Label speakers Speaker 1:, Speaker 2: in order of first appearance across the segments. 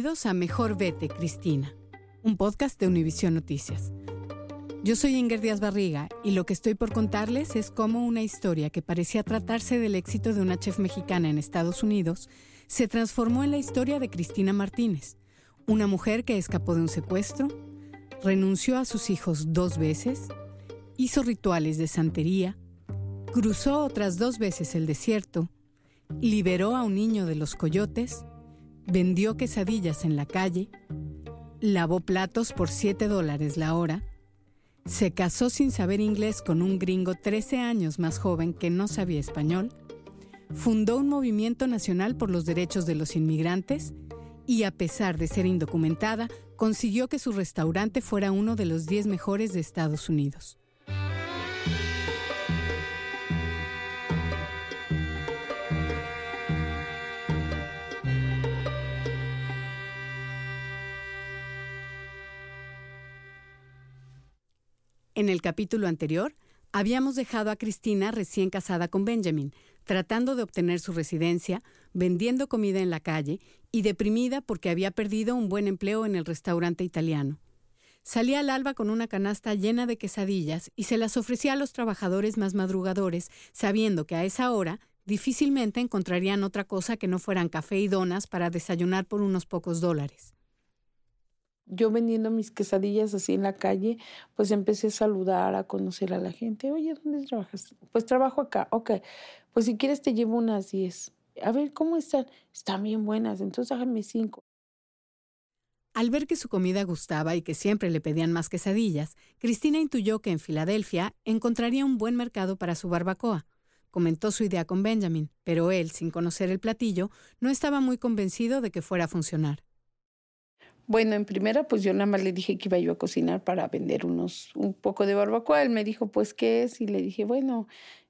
Speaker 1: Bienvenidos a Mejor Vete, Cristina, un podcast de Univisión Noticias. Yo soy Inger Díaz Barriga y lo que estoy por contarles es cómo una historia que parecía tratarse del éxito de una chef mexicana en Estados Unidos se transformó en la historia de Cristina Martínez, una mujer que escapó de un secuestro, renunció a sus hijos dos veces, hizo rituales de santería, cruzó otras dos veces el desierto, liberó a un niño de los coyotes, vendió quesadillas en la calle, lavó platos por 7 dólares la hora, se casó sin saber inglés con un gringo 13 años más joven que no sabía español, fundó un movimiento nacional por los derechos de los inmigrantes y a pesar de ser indocumentada, consiguió que su restaurante fuera uno de los 10 mejores de Estados Unidos. En el capítulo anterior, habíamos dejado a Cristina recién casada con Benjamin, tratando de obtener su residencia, vendiendo comida en la calle y deprimida porque había perdido un buen empleo en el restaurante italiano. Salía al alba con una canasta llena de quesadillas y se las ofrecía a los trabajadores más madrugadores, sabiendo que a esa hora difícilmente encontrarían otra cosa que no fueran café y donas para desayunar por unos pocos dólares
Speaker 2: yo vendiendo mis quesadillas así en la calle, pues empecé a saludar, a conocer a la gente. Oye, ¿dónde trabajas? Pues trabajo acá. Ok, pues si quieres te llevo unas 10. A ver, ¿cómo están? Están bien buenas, entonces háganme cinco.
Speaker 1: Al ver que su comida gustaba y que siempre le pedían más quesadillas, Cristina intuyó que en Filadelfia encontraría un buen mercado para su barbacoa. Comentó su idea con Benjamin, pero él, sin conocer el platillo, no estaba muy convencido de que fuera a funcionar.
Speaker 2: Bueno, en primera, pues yo nada más le dije que iba yo a cocinar para vender unos, un poco de barbacoa. Él me dijo, pues, ¿qué es? Y le dije, bueno,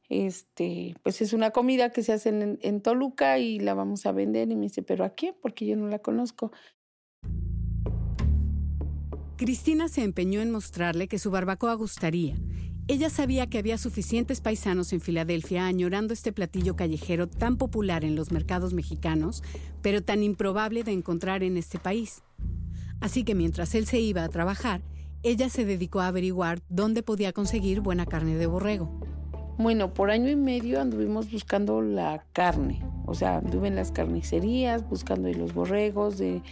Speaker 2: este, pues es una comida que se hace en, en Toluca y la vamos a vender. Y me dice, ¿pero a quién? Porque yo no la conozco.
Speaker 1: Cristina se empeñó en mostrarle que su barbacoa gustaría. Ella sabía que había suficientes paisanos en Filadelfia añorando este platillo callejero tan popular en los mercados mexicanos, pero tan improbable de encontrar en este país. Así que mientras él se iba a trabajar, ella se dedicó a averiguar dónde podía conseguir buena carne de borrego.
Speaker 2: Bueno, por año y medio anduvimos buscando la carne, o sea, anduve en las carnicerías buscando los borregos, de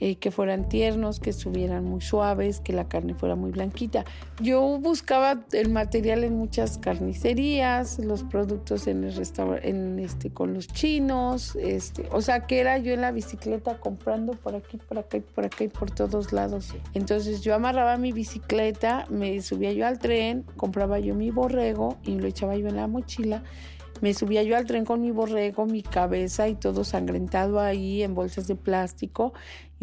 Speaker 2: eh, que fueran tiernos, que estuvieran muy suaves, que la carne fuera muy blanquita. Yo buscaba el material en muchas carnicerías, los productos en el en este con los chinos, este, o sea, que era yo en la bicicleta comprando por aquí, por acá y por acá y por todos lados. Entonces yo amarraba mi bicicleta, me subía yo al tren, compraba yo mi borrego y lo echaba yo en la mochila me subía yo al tren con mi borrego, mi cabeza y todo sangrentado ahí en bolsas de plástico.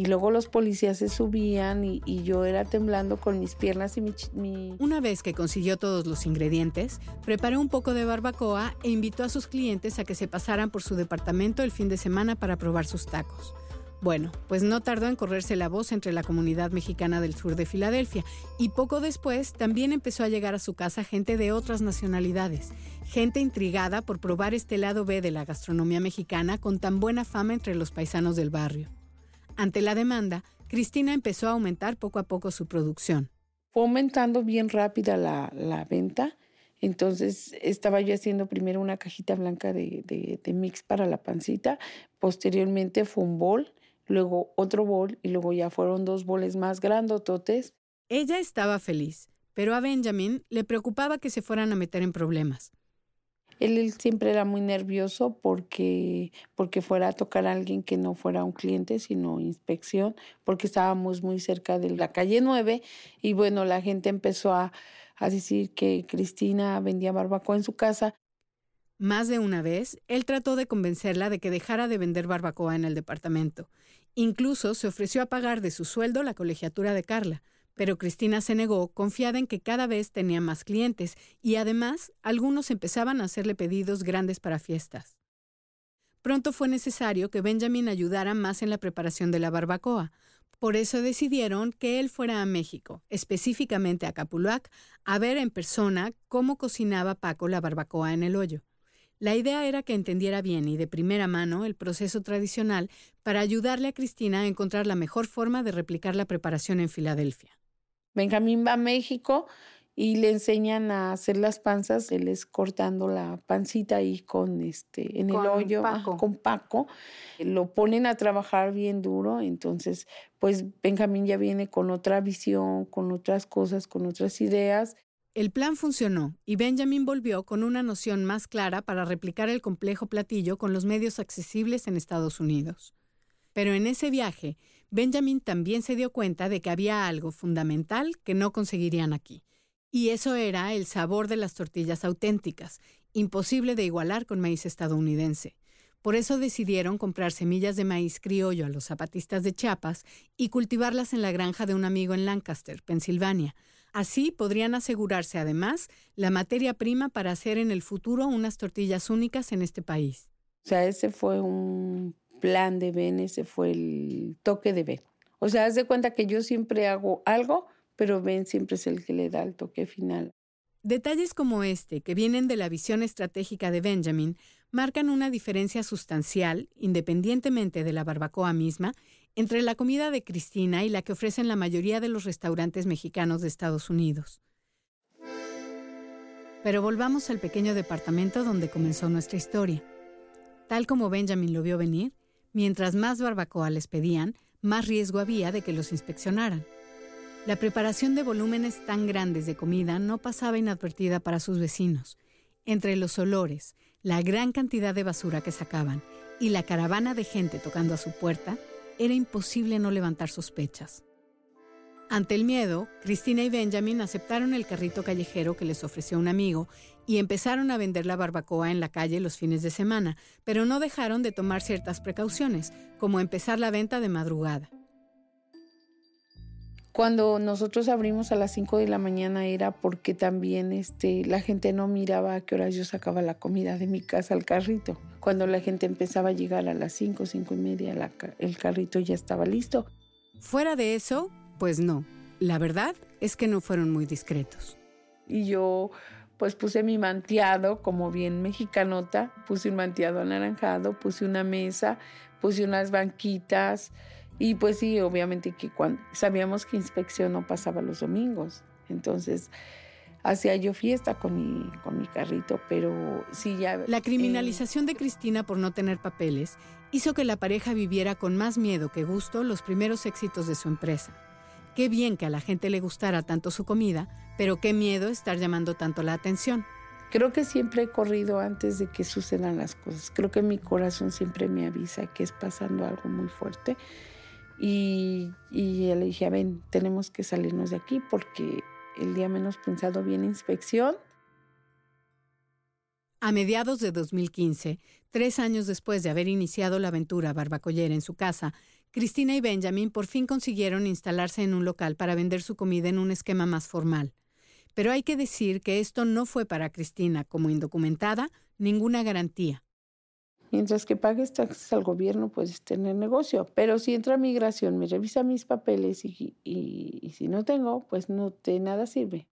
Speaker 2: Y luego los policías se subían y, yo era temblando con mis piernas y mi,
Speaker 1: Una vez que consiguió todos los ingredientes, preparó un poco de barbacoa e invitó a sus clientes a que se pasaran por su departamento el fin de semana para probar sus tacos. Bueno, pues no tardó en correrse la voz entre la comunidad mexicana del sur de Filadelfia y poco después también empezó a llegar a su casa gente de otras nacionalidades, gente intrigada por probar este lado B de la gastronomía mexicana con tan buena fama entre los paisanos del barrio. Ante la demanda, Cristina empezó a aumentar poco a poco su producción.
Speaker 2: Fue aumentando bien rápida la, venta. Entonces estaba yo haciendo primero una cajita blanca de, de, mix para la pancita, posteriormente fue un bol, luego otro bol y luego ya fueron dos boles más grandototes.
Speaker 1: Ella estaba feliz, pero a Benjamin le preocupaba que se fueran a meter en problemas.
Speaker 2: Él, siempre era muy nervioso porque, porque fuera a tocar a alguien que no fuera un cliente, sino inspección, porque estábamos muy cerca de la calle 9 y bueno, la gente empezó a, a decir que Cristina vendía barbacoa en su casa.
Speaker 1: Más de una vez, él trató de convencerla de que dejara de vender barbacoa en el departamento. Incluso se ofreció a pagar de su sueldo la colegiatura de Carla, pero Cristina se negó, confiada en que cada vez tenía más clientes y además algunos empezaban a hacerle pedidos grandes para fiestas. Pronto fue necesario que Benjamin ayudara más en la preparación de la barbacoa. Por eso decidieron que él fuera a México, específicamente a Capulac, a ver en persona cómo cocinaba Paco la barbacoa en el hoyo. La idea era que entendiera bien y de primera mano el proceso tradicional para ayudarle a Cristina a encontrar la mejor forma de replicar la preparación en Filadelfia.
Speaker 2: Benjamín va a México y le enseñan a hacer las panzas, él es cortando la pancita ahí con este en el hoyo con Paco, lo ponen a trabajar bien duro, entonces pues Benjamín ya viene con otra visión, con otras cosas, con otras ideas.
Speaker 1: El plan funcionó y Benjamin volvió con una noción más clara para replicar el complejo platillo con los medios accesibles en Estados Unidos. Pero en ese viaje, Benjamin también se dio cuenta de que había algo fundamental que no conseguirían aquí. Y eso era el sabor de las tortillas auténticas, imposible de igualar con maíz estadounidense. Por eso decidieron comprar semillas de maíz criollo a los zapatistas de Chiapas y cultivarlas en la granja de un amigo en Lancaster, Pensilvania. Así podrían asegurarse además la materia prima para hacer en el futuro unas tortillas únicas en este país.
Speaker 2: O sea, ese fue un plan de Ben, ese fue el toque de Ben. O sea, haz de cuenta que yo siempre hago algo, pero Ben siempre es el que le da el toque final.
Speaker 1: Detalles como este, que vienen de la visión estratégica de Benjamin, marcan una diferencia sustancial, independientemente de la barbacoa misma, entre la comida de Cristina y la que ofrecen la mayoría de los restaurantes mexicanos de Estados Unidos. Pero volvamos al pequeño departamento donde comenzó nuestra historia. Tal como Benjamin lo vio venir, Mientras más barbacoa les pedían, más riesgo había de que los inspeccionaran. La preparación de volúmenes tan grandes de comida no pasaba inadvertida para sus vecinos. Entre los olores, la gran cantidad de basura que sacaban y la caravana de gente tocando a su puerta, era imposible no levantar sospechas. Ante el miedo, Cristina y Benjamin aceptaron el carrito callejero que les ofreció un amigo y empezaron a vender la barbacoa en la calle los fines de semana, pero no dejaron de tomar ciertas precauciones, como empezar la venta de madrugada.
Speaker 2: Cuando nosotros abrimos a las 5 de la mañana era porque también este, la gente no miraba a qué horas yo sacaba la comida de mi casa al carrito. Cuando la gente empezaba a llegar a las 5, 5 y media, el carrito ya estaba listo.
Speaker 1: Fuera de eso, pues no, la verdad es que no fueron muy discretos.
Speaker 2: Y yo pues puse mi manteado como bien mexicanota, puse un manteado anaranjado, puse una mesa, puse unas banquitas y pues sí, obviamente que cuando sabíamos que inspección no pasaba los domingos, entonces hacía yo fiesta con mi, con mi carrito, pero sí ya...
Speaker 1: La criminalización de Cristina por no tener papeles hizo que la pareja viviera con más miedo que gusto los primeros éxitos de su empresa. Qué bien que a la gente le gustara tanto su comida, pero qué miedo estar llamando tanto la atención.
Speaker 2: Creo que siempre he corrido antes de que sucedan las cosas. Creo que mi corazón siempre me avisa que es pasando algo muy fuerte. Y, y le dije, ven, tenemos que salirnos de aquí porque el día menos pensado viene inspección.
Speaker 1: A mediados de 2015, tres años después de haber iniciado la aventura barbacollera en su casa, Cristina y Benjamin por fin consiguieron instalarse en un local para vender su comida en un esquema más formal. Pero hay que decir que esto no fue para Cristina, como indocumentada, ninguna garantía.
Speaker 2: Mientras que pagues taxes al gobierno, puedes tener negocio. Pero si entra migración, me revisa mis papeles y, y si no tengo, pues no de nada sirve.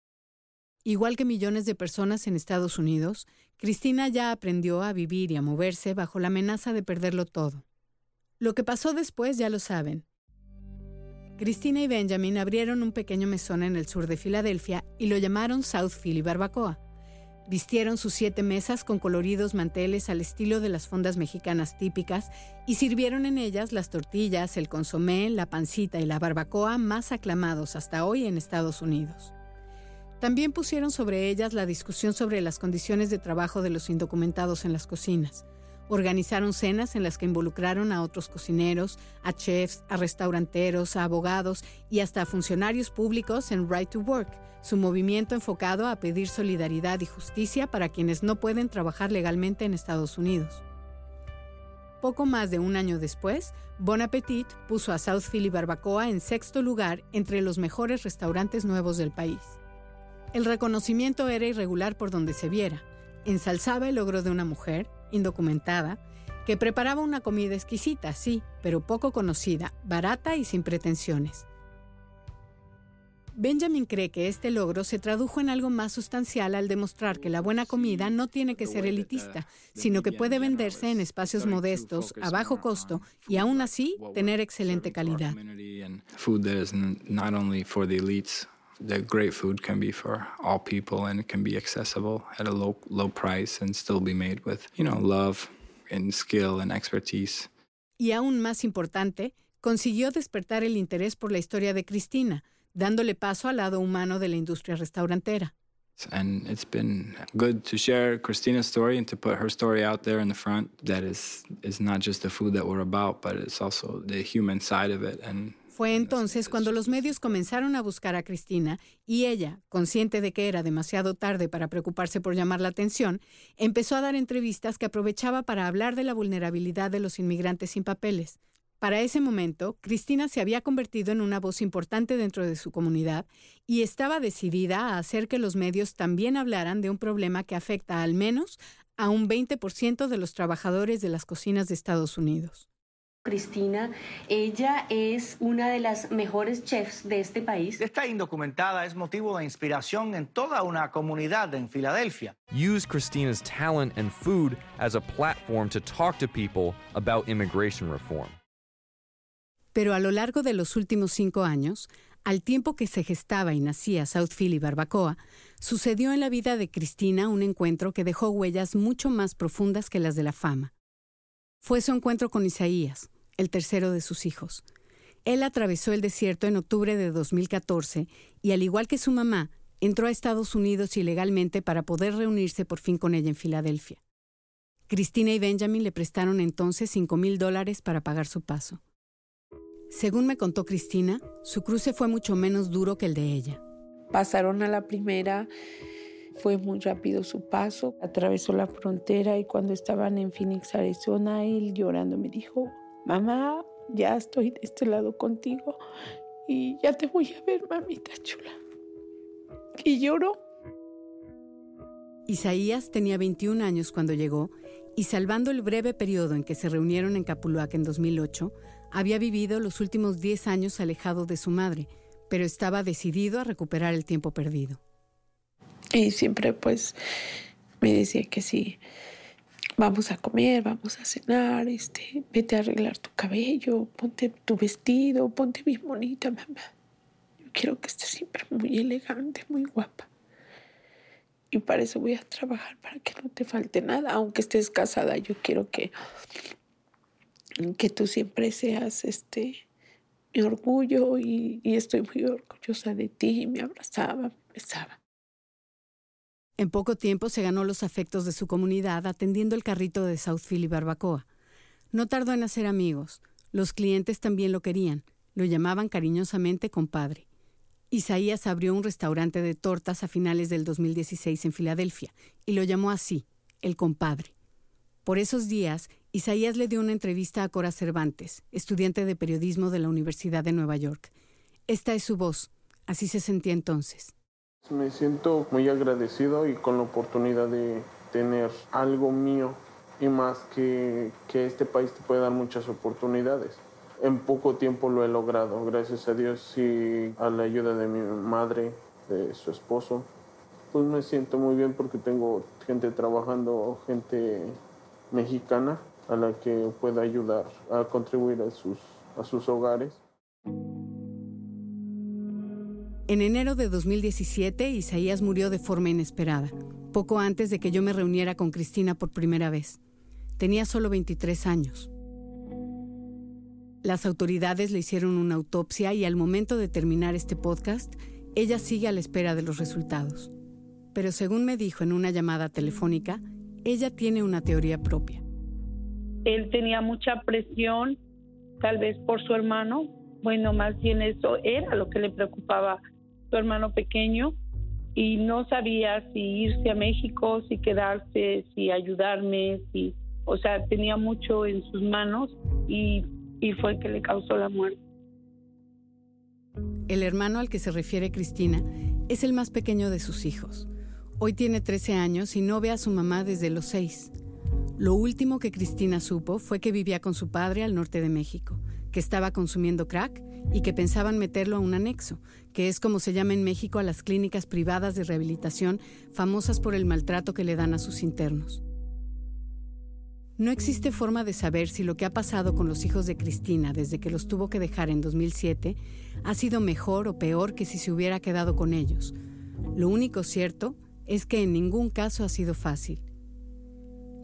Speaker 1: Igual que millones de personas en Estados Unidos, Cristina ya aprendió a vivir y a moverse bajo la amenaza de perderlo todo. Lo que pasó después ya lo saben. Cristina y Benjamin abrieron un pequeño mesón en el sur de Filadelfia y lo llamaron South Philly Barbacoa. Vistieron sus siete mesas con coloridos manteles al estilo de las fondas mexicanas típicas y sirvieron en ellas las tortillas, el consomé, la pancita y la barbacoa más aclamados hasta hoy en Estados Unidos. También pusieron sobre ellas la discusión sobre las condiciones de trabajo de los indocumentados en las cocinas. Organizaron cenas en las que involucraron a otros cocineros, a chefs, a restauranteros, a abogados y hasta a funcionarios públicos en Right to Work, su movimiento enfocado a pedir solidaridad y justicia para quienes no pueden trabajar legalmente en Estados Unidos. Poco más de un año después, Bon Appetit puso a South Philly Barbacoa en sexto lugar entre los mejores restaurantes nuevos del país. El reconocimiento era irregular por donde se viera. Ensalzaba el logro de una mujer, indocumentada, que preparaba una comida exquisita, sí, pero poco conocida, barata y sin pretensiones. Benjamin cree que este logro se tradujo en algo más sustancial al demostrar que la buena comida no tiene que ser elitista, sino que puede venderse en espacios modestos, a bajo costo y aún así tener excelente calidad.
Speaker 3: The great food can be for all people and it can be accessible at a low low price and still be made with, you know, love and skill and expertise.
Speaker 1: Y aún más importante, consiguió despertar el interés por la historia de Cristina, dándole paso al lado humano de la industria restaurantera.
Speaker 3: And it's been good to share Christina's story and to put her story out there in the front. That is, is not just the food that we're about, but it's also the human side of it. And
Speaker 1: Fue entonces cuando los medios comenzaron a buscar a Cristina y ella, consciente de que era demasiado tarde para preocuparse por llamar la atención, empezó a dar entrevistas que aprovechaba para hablar de la vulnerabilidad de los inmigrantes sin papeles. Para ese momento, Cristina se había convertido en una voz importante dentro de su comunidad y estaba decidida a hacer que los medios también hablaran de un problema que afecta al menos a un 20% de los trabajadores de las cocinas de Estados Unidos.
Speaker 4: Cristina, ella es una de las mejores chefs de este país.
Speaker 5: Esta indocumentada es motivo de inspiración en toda una comunidad en Filadelfia.
Speaker 6: Use Christina's talent and food as a platform to talk to people about immigration reform.
Speaker 1: Pero a lo largo de los últimos cinco años, al tiempo que se gestaba y nacía South Philly Barbacoa, sucedió en la vida de Cristina un encuentro que dejó huellas mucho más profundas que las de la fama. Fue su encuentro con Isaías, el tercero de sus hijos. Él atravesó el desierto en octubre de 2014 y, al igual que su mamá, entró a Estados Unidos ilegalmente para poder reunirse por fin con ella en Filadelfia. Cristina y Benjamin le prestaron entonces 5 mil dólares para pagar su paso. Según me contó Cristina, su cruce fue mucho menos duro que el de ella.
Speaker 2: Pasaron a la primera, fue muy rápido su paso, atravesó la frontera y cuando estaban en Phoenix, Arizona, él llorando me dijo, mamá, ya estoy de este lado contigo y ya te voy a ver, mamita chula. Y lloró.
Speaker 1: Isaías tenía 21 años cuando llegó y salvando el breve periodo en que se reunieron en Capuluac en 2008, había vivido los últimos 10 años alejado de su madre, pero estaba decidido a recuperar el tiempo perdido.
Speaker 2: Y siempre pues me decía que sí, vamos a comer, vamos a cenar, este, vete a arreglar tu cabello, ponte tu vestido, ponte bien bonita, mamá. Yo quiero que estés siempre muy elegante, muy guapa. Y para eso voy a trabajar, para que no te falte nada, aunque estés casada. Yo quiero que, que tú siempre seas este, mi orgullo y, y estoy muy orgullosa de ti. Me abrazaba, me besaba.
Speaker 1: En poco tiempo se ganó los afectos de su comunidad atendiendo el carrito de South Philly Barbacoa. No tardó en hacer amigos. Los clientes también lo querían. Lo llamaban cariñosamente compadre. Isaías abrió un restaurante de tortas a finales del 2016 en Filadelfia y lo llamó así, el compadre. Por esos días, Isaías le dio una entrevista a Cora Cervantes, estudiante de periodismo de la Universidad de Nueva York. Esta es su voz. Así se sentía entonces.
Speaker 7: Me siento muy agradecido y con la oportunidad de tener algo mío y más que, que este país te puede dar muchas oportunidades. En poco tiempo lo he logrado, gracias a Dios y a la ayuda de mi madre, de su esposo. Pues me siento muy bien porque tengo gente trabajando, gente mexicana a la que pueda ayudar a contribuir a sus, a sus hogares.
Speaker 1: En enero de 2017, Isaías murió de forma inesperada, poco antes de que yo me reuniera con Cristina por primera vez. Tenía solo 23 años. Las autoridades le hicieron una autopsia y al momento de terminar este podcast, ella sigue a la espera de los resultados. Pero según me dijo en una llamada telefónica, ella tiene una teoría propia.
Speaker 2: Él tenía mucha presión, tal vez por su hermano. Bueno, más bien eso era lo que le preocupaba su hermano pequeño y no sabía si irse a México, si quedarse, si ayudarme, si, o sea, tenía mucho en sus manos y, y fue que le causó la muerte.
Speaker 1: El hermano al que se refiere Cristina es el más pequeño de sus hijos. Hoy tiene 13 años y no ve a su mamá desde los 6. Lo último que Cristina supo fue que vivía con su padre al norte de México, que estaba consumiendo crack y que pensaban meterlo a un anexo, que es como se llama en México a las clínicas privadas de rehabilitación famosas por el maltrato que le dan a sus internos. No existe forma de saber si lo que ha pasado con los hijos de Cristina desde que los tuvo que dejar en 2007 ha sido mejor o peor que si se hubiera quedado con ellos. Lo único cierto es que en ningún caso ha sido fácil.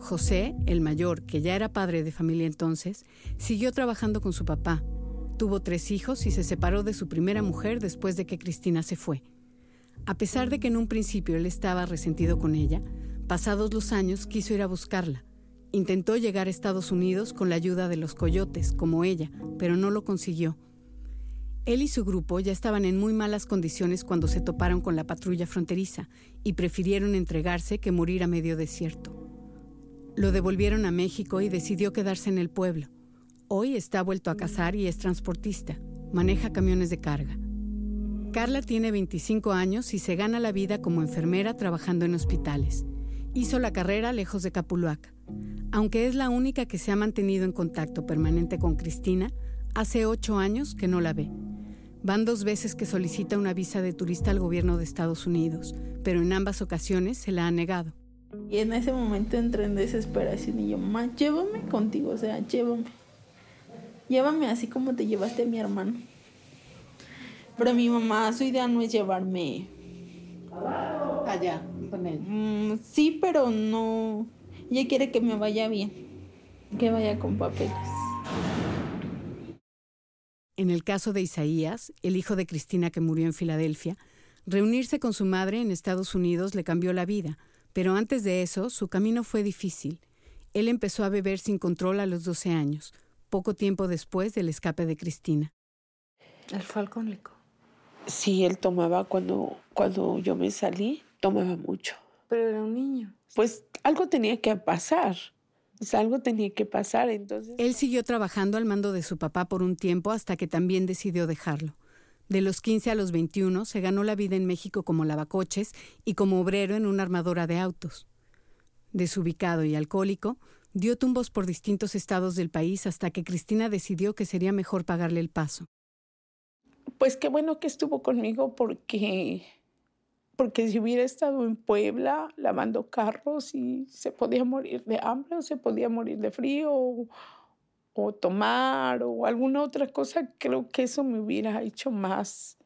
Speaker 1: José, el mayor, que ya era padre de familia entonces, siguió trabajando con su papá. Tuvo tres hijos y se separó de su primera mujer después de que Cristina se fue. A pesar de que en un principio él estaba resentido con ella, pasados los años quiso ir a buscarla. Intentó llegar a Estados Unidos con la ayuda de los coyotes, como ella, pero no lo consiguió. Él y su grupo ya estaban en muy malas condiciones cuando se toparon con la patrulla fronteriza y prefirieron entregarse que morir a medio desierto. Lo devolvieron a México y decidió quedarse en el pueblo. Hoy está vuelto a casar y es transportista. Maneja camiones de carga. Carla tiene 25 años y se gana la vida como enfermera trabajando en hospitales. Hizo la carrera lejos de Capuluac. Aunque es la única que se ha mantenido en contacto permanente con Cristina, hace ocho años que no la ve. Van dos veces que solicita una visa de turista al gobierno de Estados Unidos, pero en ambas ocasiones se la ha negado.
Speaker 8: Y en ese momento entré en desesperación y yo, mamá, llévame contigo, o sea, llévame. Llévame así como te llevaste a mi hermano. Pero mi mamá, su idea no es llevarme
Speaker 9: allá con él.
Speaker 8: Mm, sí, pero no. Ella quiere que me vaya bien, que vaya con papeles.
Speaker 1: En el caso de Isaías, el hijo de Cristina que murió en Filadelfia, reunirse con su madre en Estados Unidos le cambió la vida, pero antes de eso su camino fue difícil. Él empezó a beber sin control a los 12 años, poco tiempo después del escape de Cristina.
Speaker 9: ¿Él fue alcohólico?
Speaker 2: Sí, él tomaba cuando, cuando yo me salí, tomaba mucho.
Speaker 9: Pero era un niño.
Speaker 2: Pues algo tenía que pasar. Pues algo tenía que pasar, entonces...
Speaker 1: Él siguió trabajando al mando de su papá por un tiempo hasta que también decidió dejarlo. De los 15 a los 21 se ganó la vida en México como lavacoches y como obrero en una armadora de autos. Desubicado y alcohólico, dio tumbos por distintos estados del país hasta que Cristina decidió que sería mejor pagarle el paso.
Speaker 2: Pues qué bueno que estuvo conmigo porque porque si hubiera estado en Puebla lavando carros y se podía morir de hambre o se podía morir de frío tomar o alguna otra cosa, creo que eso me hubiera hecho más,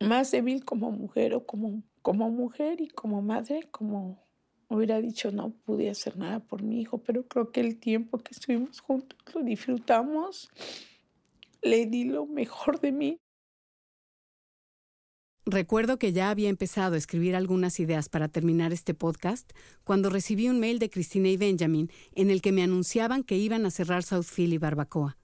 Speaker 2: más débil como mujer o como, como mujer y como madre, como hubiera dicho no pude hacer nada por mi hijo, pero creo que el tiempo que estuvimos juntos lo disfrutamos, le di lo mejor de mí.
Speaker 1: Recuerdo que ya había empezado a escribir algunas ideas para terminar este podcast cuando recibí un mail de Cristina y Benjamin en el que me anunciaban que iban a cerrar Southfield y Barbacoa.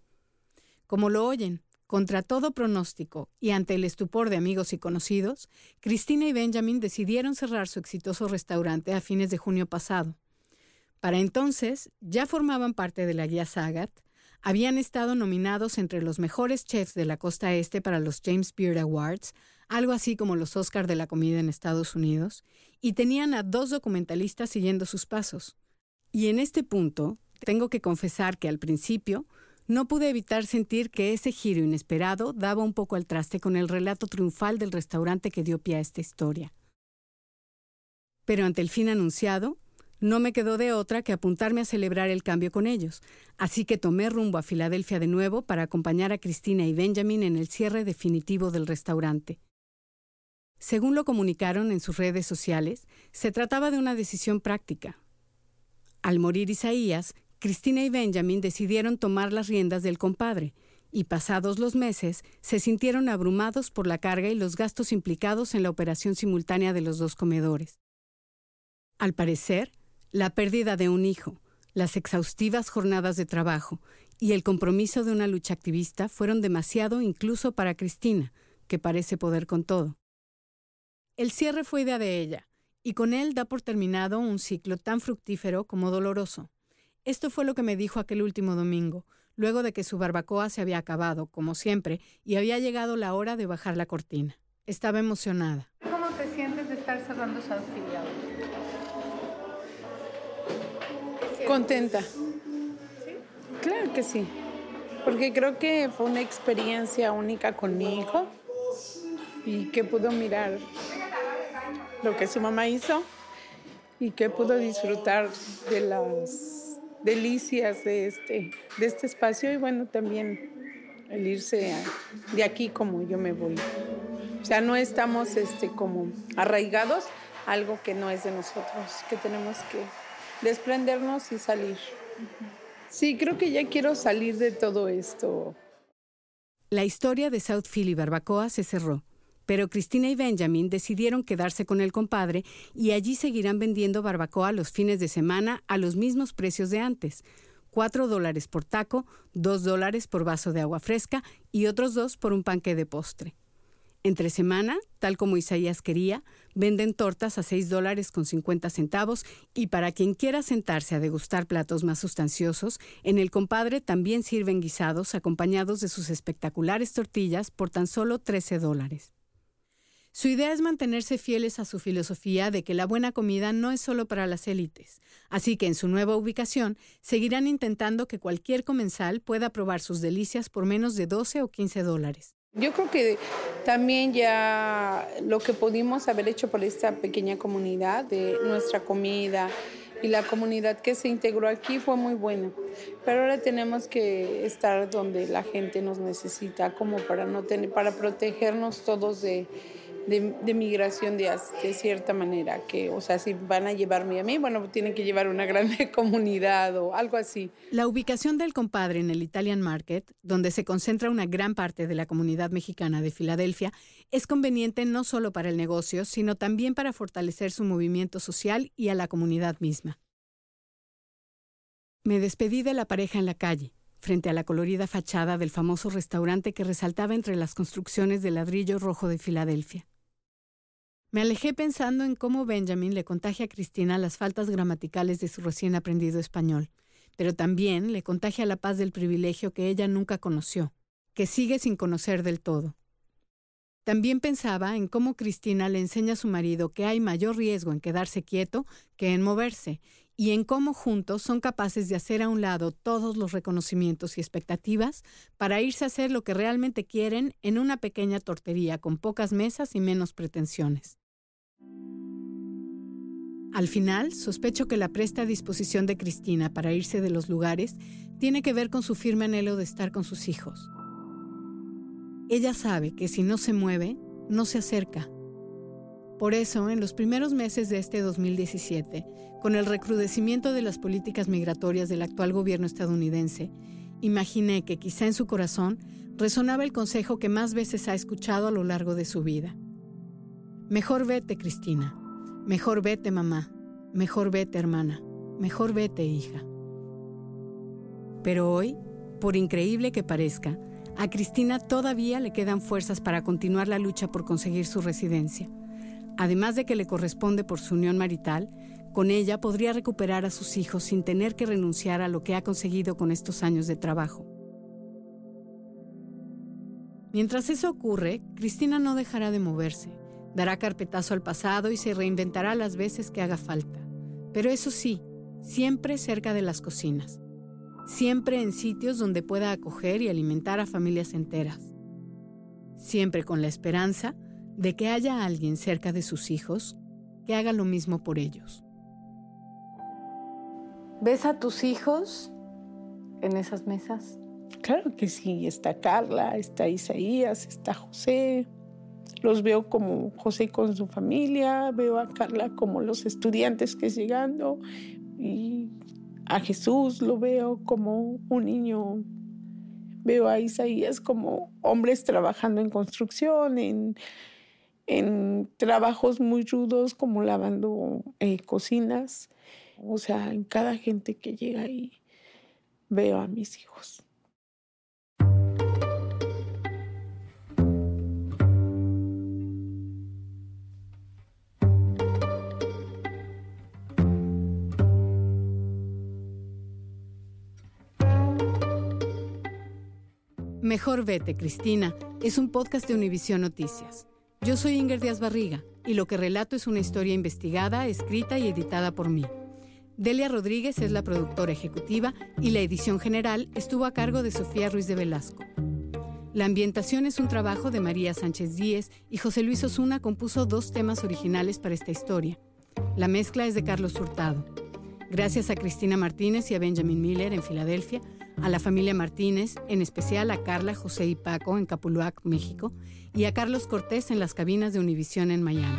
Speaker 1: Como lo oyen, contra todo pronóstico y ante el estupor de amigos y conocidos, Cristina y Benjamin decidieron cerrar su exitoso restaurante a fines de junio pasado. Para entonces ya formaban parte de la guía Sagat, habían estado nominados entre los mejores chefs de la costa este para los James Beard Awards, algo así como los Oscars de la comida en Estados Unidos, y tenían a dos documentalistas siguiendo sus pasos. Y en este punto, tengo que confesar que al principio no pude evitar sentir que ese giro inesperado daba un poco al traste con el relato triunfal del restaurante que dio pie a esta historia. Pero ante el fin anunciado, no me quedó de otra que apuntarme a celebrar el cambio con ellos, así que tomé rumbo a Filadelfia de nuevo para acompañar a Cristina y Benjamin en el cierre definitivo del restaurante. Según lo comunicaron en sus redes sociales, se trataba de una decisión práctica. Al morir Isaías, Cristina y Benjamin decidieron tomar las riendas del compadre, y pasados los meses se sintieron abrumados por la carga y los gastos implicados en la operación simultánea de los dos comedores. Al parecer, la pérdida de un hijo, las exhaustivas jornadas de trabajo y el compromiso de una lucha activista fueron demasiado incluso para Cristina, que parece poder con todo. El cierre fue idea de ella, y con él da por terminado un ciclo tan fructífero como doloroso. Esto fue lo que me dijo aquel último domingo, luego de que su barbacoa se había acabado, como siempre, y había llegado la hora de bajar la cortina. Estaba emocionada.
Speaker 2: ¿Cómo te sientes de estar cerrando afiliado? Contenta. Claro que sí, porque creo que fue una experiencia única con mi hijo y que pudo mirar lo que su mamá hizo y que pudo disfrutar de las delicias de este, de este espacio y bueno, también el irse de aquí como yo me voy. O sea, no estamos este, como arraigados a algo que no es de nosotros, que tenemos que desprendernos y salir. Sí, creo que ya quiero salir de todo esto.
Speaker 1: La historia de South Philly Barbacoa se cerró, pero Cristina y Benjamin decidieron quedarse con el compadre y allí seguirán vendiendo barbacoa los fines de semana a los mismos precios de antes. Cuatro dólares por taco, dos dólares por vaso de agua fresca y otros dos por un panque de postre. Entre semana, tal como Isaías quería, venden tortas a 6 dólares con 50 centavos y para quien quiera sentarse a degustar platos más sustanciosos, en el compadre también sirven guisados acompañados de sus espectaculares tortillas por tan solo 13 dólares. Su idea es mantenerse fieles a su filosofía de que la buena comida no es solo para las élites, así que en su nueva ubicación seguirán intentando que cualquier comensal pueda probar sus delicias por menos de 12 o 15 dólares.
Speaker 2: Yo creo que también ya lo que pudimos haber hecho por esta pequeña comunidad de nuestra comida y la comunidad que se integró aquí fue muy buena. Pero ahora tenemos que estar donde la gente nos necesita como para no tener para protegernos todos de de, migración de, de, cierta manera, que, o sea, si van a llevarme a mí, bueno, tienen que llevar una grande comunidad o algo así.
Speaker 1: La ubicación del compadre en el Italian Market, donde se concentra una gran parte de la comunidad mexicana de Filadelfia, es conveniente no solo para el negocio, sino también para fortalecer su movimiento social y a la comunidad misma. Me despedí de la pareja en la calle frente a la colorida fachada del famoso restaurante que resaltaba entre las construcciones de ladrillo rojo de Filadelfia. Me alejé pensando en cómo Benjamin le contagia a Cristina las faltas gramaticales de su recién aprendido español, pero también le contagia la paz del privilegio que ella nunca conoció, que sigue sin conocer del todo. También pensaba en cómo Cristina le enseña a su marido que hay mayor riesgo en quedarse quieto que en moverse, y en cómo juntos son capaces de hacer a un lado todos los reconocimientos y expectativas para irse a hacer lo que realmente quieren en una pequeña tortería con pocas mesas y menos pretensiones. Al final, sospecho que la presta disposición de Cristina para irse de los lugares tiene que ver con su firme anhelo de estar con sus hijos. Ella sabe que si no se mueve, no se acerca. Por eso, en los primeros meses de este 2017, con el recrudecimiento de las políticas migratorias del actual gobierno estadounidense, imaginé que quizá en su corazón resonaba el consejo que más veces ha escuchado a lo largo de su vida. Mejor vete, Cristina. Mejor vete, mamá. Mejor vete, hermana. Mejor vete, hija. Pero hoy, por increíble que parezca, a Cristina todavía le quedan fuerzas para continuar la lucha por conseguir su residencia. Además de que le corresponde por su unión marital, con ella podría recuperar a sus hijos sin tener que renunciar a lo que ha conseguido con estos años de trabajo. Mientras eso ocurre, Cristina no dejará de moverse Dará carpetazo al pasado y se reinventará las veces que haga falta. Pero eso sí, siempre cerca de las cocinas. Siempre en sitios donde pueda acoger y alimentar a familias enteras. Siempre con la esperanza de que haya alguien cerca de sus hijos que haga lo mismo por ellos.
Speaker 10: ¿Ves a tus hijos en esas mesas?
Speaker 2: Claro que sí, está Carla, está Isaías, está José, los veo como José con su familia, veo a Carla como los estudiantes que es llegando y a Jesús lo veo como un niño
Speaker 11: Veo a Isaías como hombres trabajando en construcción, en, en trabajos muy rudos como lavando eh, cocinas. O sea, en cada gente que llega ahí veo a mis hijos.
Speaker 1: Mejor vete, Cristina, es un podcast de Univisión Noticias. Yo soy Inger Díaz Barriga y lo que relato es una historia investigada, escrita y editada por mí. Delia Rodríguez es la productora ejecutiva y la edición general estuvo a cargo de Sofía Ruiz de Velasco. La ambientación es un trabajo de María Sánchez Díez y José Luis Osuna compuso dos temas originales para esta historia. La mezcla es de Carlos Hurtado. Gracias a Cristina Martínez y a Benjamin Miller en Filadelfia a la familia Martínez, en especial a Carla, José y Paco en Capuluac, México, y a Carlos Cortés en las cabinas de Univisión en Miami.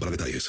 Speaker 12: para detalles.